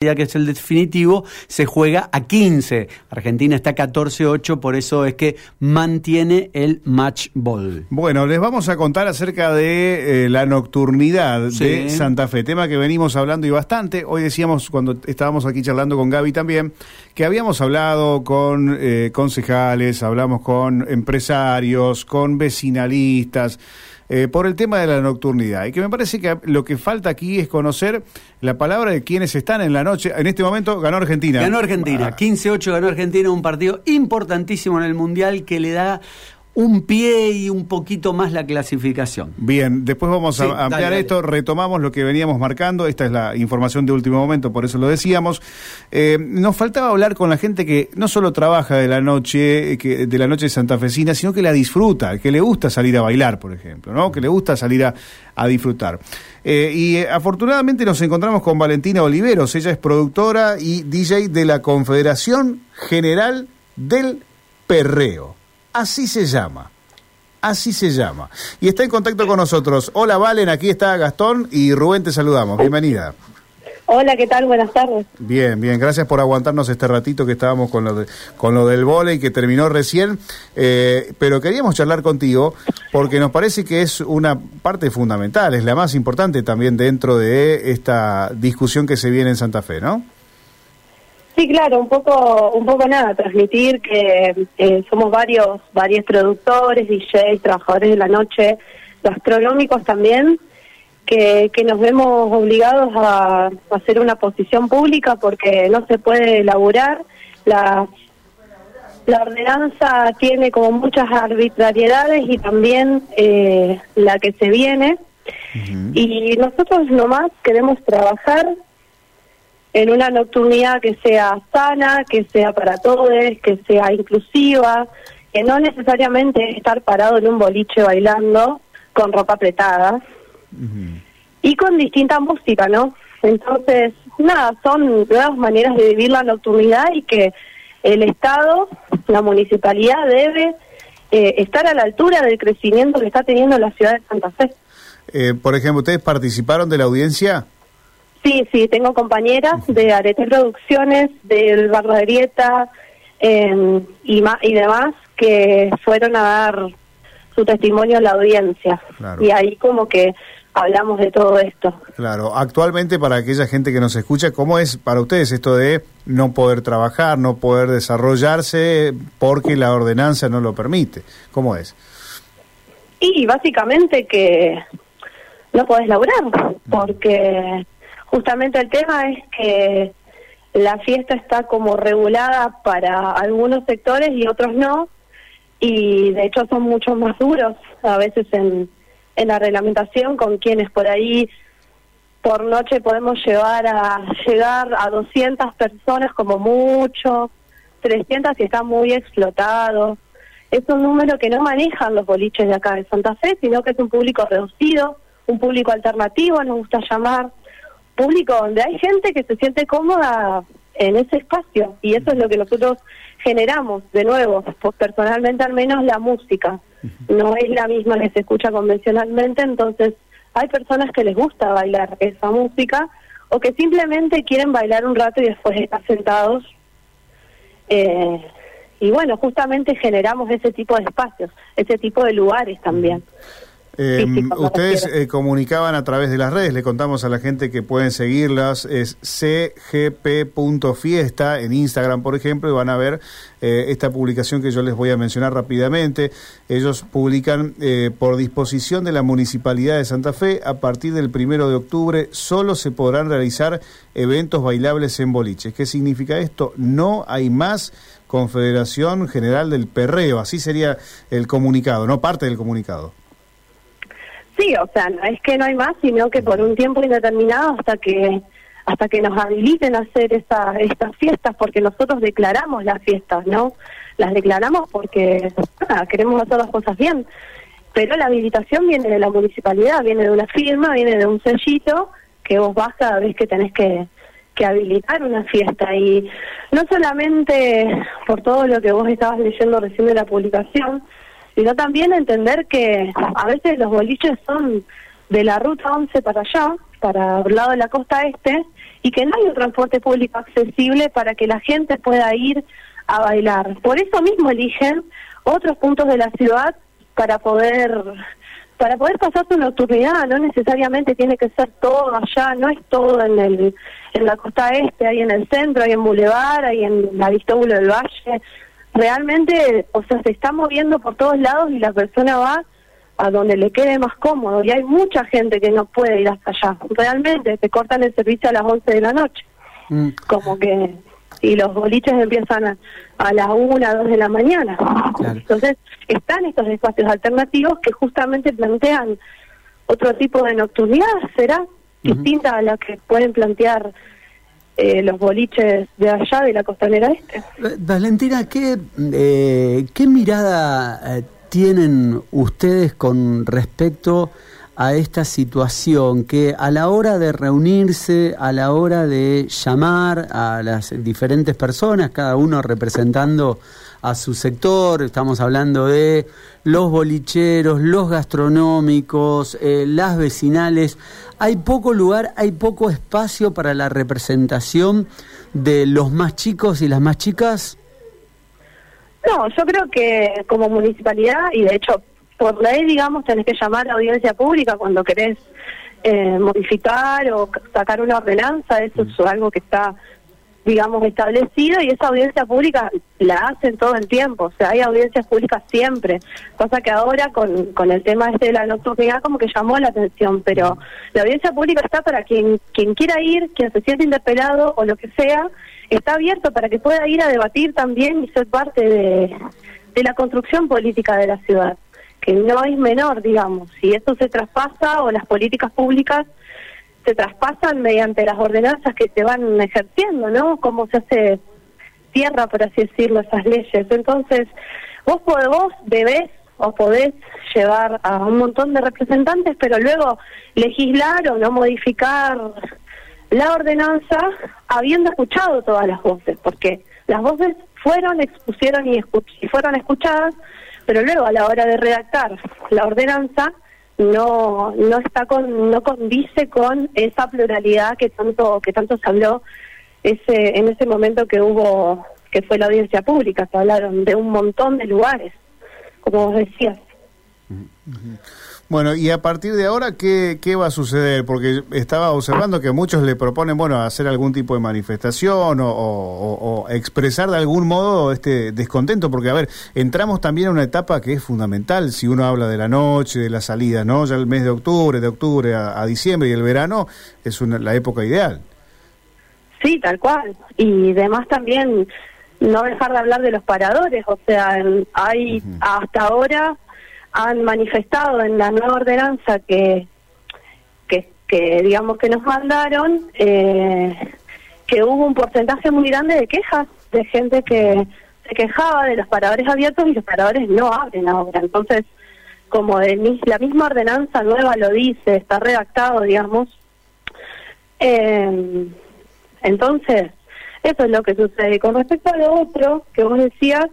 que es el definitivo, se juega a 15. Argentina está 14-8, por eso es que mantiene el match ball. Bueno, les vamos a contar acerca de eh, la nocturnidad de Santa Fe, tema que venimos hablando y bastante. Hoy decíamos, cuando estábamos aquí charlando con Gaby también, que habíamos hablado con eh, concejales, hablamos con empresarios, con vecinalistas. Eh, por el tema de la nocturnidad. Y que me parece que lo que falta aquí es conocer la palabra de quienes están en la noche. En este momento ganó Argentina. Ganó Argentina. 15-8 ganó Argentina, un partido importantísimo en el Mundial que le da un pie y un poquito más la clasificación. Bien, después vamos a ampliar esto, retomamos lo que veníamos marcando, esta es la información de último momento, por eso lo decíamos. Eh, nos faltaba hablar con la gente que no solo trabaja de la noche, que, de la noche santafesina, sino que la disfruta, que le gusta salir a bailar, por ejemplo, ¿no? que le gusta salir a, disfrutar. Eh, y eh, afortunadamente nos encontramos con Valentina Oliveros, ella es productora y DJ de la Confederación General del Perreo. Así se llama. Así se llama. Y está en contacto con nosotros. Hola Valen, aquí está Gastón y Rubén, te saludamos. Bienvenida. Hola, ¿qué tal? Buenas tardes. Bien, bien, gracias por aguantarnos este ratito que estábamos con lo, de, con lo del vole y que terminó recién, eh, pero queríamos charlar contigo porque nos parece que es una parte fundamental, es la más importante también dentro de esta discusión que se viene en Santa Fe, ¿no? Sí, claro, un poco, un poco nada, transmitir que eh, somos varios, varios productores, DJs, trabajadores de la noche, gastronómicos también, que, que nos vemos obligados a, hacer una posición pública porque no se puede elaborar. La, la ordenanza tiene como muchas arbitrariedades y también eh, la que se viene. Y nosotros nomás queremos trabajar en una nocturnidad que sea sana, que sea para todos, que sea inclusiva, que no necesariamente estar parado en un boliche bailando con ropa apretada y con distinta música, ¿no? Entonces, nada, son nuevas maneras de vivir la nocturnidad y que el Estado, la municipalidad debe eh, estar a la altura del crecimiento que está teniendo la ciudad de Santa Fe. Eh, por ejemplo, ¿ustedes participaron de la audiencia? Sí, sí, tengo compañeras de Arete Producciones, del Barro de Grieta em, y, y demás que fueron a dar su testimonio a la audiencia. Y ahí como que hablamos de todo esto. Claro, actualmente para aquella gente que nos escucha, ¿cómo es para ustedes esto de no poder trabajar, no poder desarrollarse porque la ordenanza no lo permite? ¿Cómo es? Y básicamente que no podés laburar, porque Justamente el tema es que la fiesta está como regulada para algunos sectores y otros no, y de hecho son mucho más duros a veces en, en la reglamentación con quienes por ahí por noche podemos llevar a llegar a 200 personas como mucho, 300 si está muy explotado. Es un número que no manejan los boliches de acá de Santa Fe, sino que es un público reducido, un público alternativo, nos gusta llamar, público donde hay gente que se siente cómoda en ese espacio y eso es lo que nosotros generamos de nuevo, pues personalmente al menos la música no es la misma que se escucha convencionalmente, entonces hay personas que les gusta bailar esa música o que simplemente quieren bailar un rato y después estar sentados. Eh, y bueno, justamente generamos ese tipo de espacios, ese tipo de lugares también. Eh, ustedes eh, comunicaban a través de las redes, le contamos a la gente que pueden seguirlas, es cgp.fiesta en Instagram, por ejemplo, y van a ver eh, esta publicación que yo les voy a mencionar rápidamente. Ellos publican eh, por disposición de la Municipalidad de Santa Fe, a partir del primero de octubre solo se podrán realizar eventos bailables en boliches. ¿Qué significa esto? No hay más Confederación General del Perreo, así sería el comunicado, no parte del comunicado. Sí, o sea, no es que no hay más, sino que por un tiempo indeterminado hasta que hasta que nos habiliten a hacer esa, estas fiestas, porque nosotros declaramos las fiestas, ¿no? Las declaramos porque queremos hacer las cosas bien, pero la habilitación viene de la municipalidad, viene de una firma, viene de un sellito que vos vas cada vez que tenés que, que habilitar una fiesta y no solamente por todo lo que vos estabas leyendo recién de la publicación, sino también entender que a veces los boliches son de la ruta 11 para allá, para el lado de la costa este, y que no hay un transporte público accesible para que la gente pueda ir a bailar. Por eso mismo eligen otros puntos de la ciudad para poder para poder pasar su nocturnidad, no necesariamente tiene que ser todo allá, no es todo en el en la costa este, hay en el centro, hay en Boulevard, hay en la Vistóbulo del Valle. Realmente, o sea, se está moviendo por todos lados y la persona va a donde le quede más cómodo. Y hay mucha gente que no puede ir hasta allá. Realmente, te cortan el servicio a las 11 de la noche. Mm. Como que y los boliches empiezan a, a las 1, 2 de la mañana. Entonces, están estos espacios alternativos que justamente plantean otro tipo de nocturnidad, ¿será? Distinta a la que pueden plantear eh, los boliches de allá, de la costanera este. Eh, Valentina, ¿qué, eh, ¿qué mirada eh, tienen ustedes con respecto a esta situación que a la hora de reunirse, a la hora de llamar a las diferentes personas, cada uno representando a su sector, estamos hablando de los bolicheros, los gastronómicos, eh, las vecinales, hay poco lugar, hay poco espacio para la representación de los más chicos y las más chicas. No, yo creo que como municipalidad, y de hecho por ley, digamos, tenés que llamar a audiencia pública cuando querés eh, modificar o sacar una ordenanza, eso es algo que está, digamos, establecido y esa audiencia pública la hacen todo el tiempo, o sea, hay audiencias públicas siempre, cosa que ahora con, con el tema este de la nocturnidad como que llamó la atención, pero la audiencia pública está para quien, quien quiera ir, quien se siente interpelado o lo que sea, está abierto para que pueda ir a debatir también y ser parte de, de la construcción política de la ciudad. Que no es menor, digamos. Si esto se traspasa o las políticas públicas se traspasan mediante las ordenanzas que se van ejerciendo, ¿no? Cómo se hace tierra, por así decirlo, esas leyes. Entonces, vos, vos debés o podés llevar a un montón de representantes, pero luego legislar o no modificar la ordenanza habiendo escuchado todas las voces, porque las voces fueron, expusieron y, y fueron escuchadas pero luego a la hora de redactar la ordenanza no no está con no condice con esa pluralidad que tanto que tanto se habló ese en ese momento que hubo que fue la audiencia pública. Se hablaron de un montón de lugares como vos decías bueno, y a partir de ahora, ¿qué, ¿qué va a suceder? Porque estaba observando que muchos le proponen, bueno, hacer algún tipo de manifestación o, expresar de algún modo este descontento, porque, a ver, entramos también en una etapa que es fundamental, si uno habla de la noche, de la salida, ¿no? Ya el mes de octubre, de octubre a, diciembre y el verano es una, la época ideal. Sí, tal cual. Y además también no dejar de hablar de los paradores, o sea, hay hasta ahora han manifestado en la nueva ordenanza que, que, digamos que nos mandaron, eh, que hubo un porcentaje muy grande de quejas de gente que se quejaba de los paradores abiertos y los paradores no abren ahora. Entonces, como de, la misma ordenanza nueva lo dice, está redactado, digamos. Eh, entonces, eso es lo que sucede. Con respecto a lo otro que vos decías,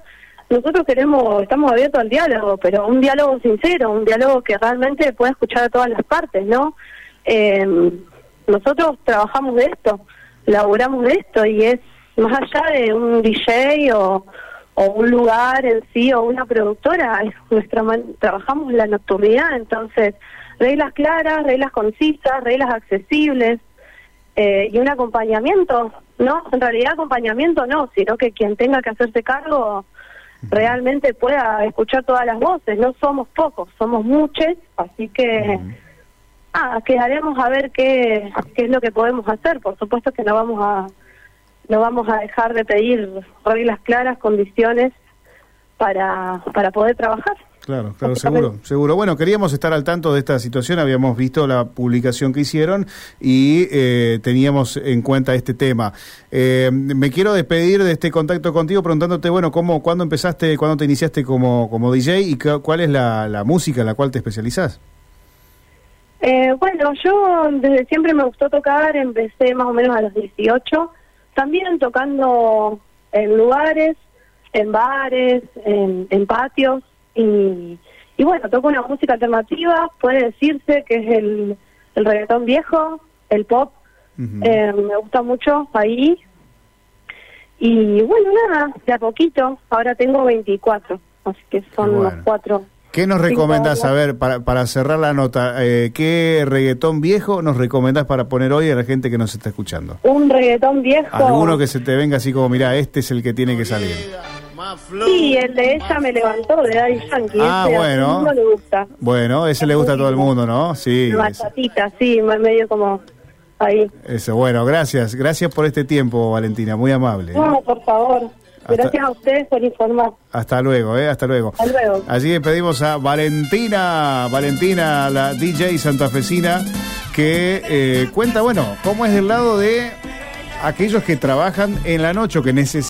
nosotros queremos, estamos abiertos al diálogo, pero un diálogo sincero, un diálogo que realmente pueda escuchar a todas las partes, ¿no? Eh, nosotros trabajamos de esto, laboramos de esto y es más allá de un DJ o, un lugar en sí o una productora, es nuestra trabajamos la nocturnidad, entonces reglas claras, reglas concisas, reglas accesibles eh, y un acompañamiento, ¿no? En realidad acompañamiento no, sino que quien tenga que hacerse cargo realmente pueda escuchar todas las voces. No somos pocos, somos muchos, así que ah, quedaremos a ver qué, qué es lo que podemos hacer. Por supuesto que no vamos a no vamos a dejar de pedir reglas claras, condiciones para, para poder trabajar. Claro, claro, seguro, seguro. Bueno, queríamos estar al tanto de esta situación, habíamos visto la publicación que hicieron y eh, teníamos en cuenta este tema. Eh, me quiero despedir de este contacto contigo preguntándote, bueno, cómo, cuándo empezaste, cuándo te iniciaste como, como DJ y cuál es la, la música en la cual te especializás. Eh, bueno, yo desde siempre me gustó tocar, empecé más o menos a los 18, también tocando en lugares, en bares, en, en patios y, y bueno, toco una música alternativa, puede decirse que es el, el reggaetón viejo, el pop, Eh, me gusta mucho ahí. Y bueno, nada, de a poquito. Ahora tengo 24, así que son unos cuatro. ¿Qué nos recomendás, a ver, para, para cerrar la nota, eh, qué reggaetón viejo nos recomendás para poner hoy a la gente que nos está escuchando? Un reggaetón viejo. Alguno que se te venga así como, mira, este es el que tiene que salir. Sí, el de ella me levantó, de Daddy Yankee. Ah, bueno. le gusta. Bueno, ese le gusta a todo el mundo, ¿no? Sí. Machatita, sí, medio como ahí. Eso, bueno, gracias. Gracias por este tiempo, Valentina, muy amable. No, por favor. Gracias a ustedes por informar. Hasta luego, ¿eh? Hasta luego. Hasta luego. Allí pedimos a Valentina, Valentina, la DJ santafesina, que eh, cuenta, bueno, cómo es del lado de aquellos que trabajan en la noche o que necesitan.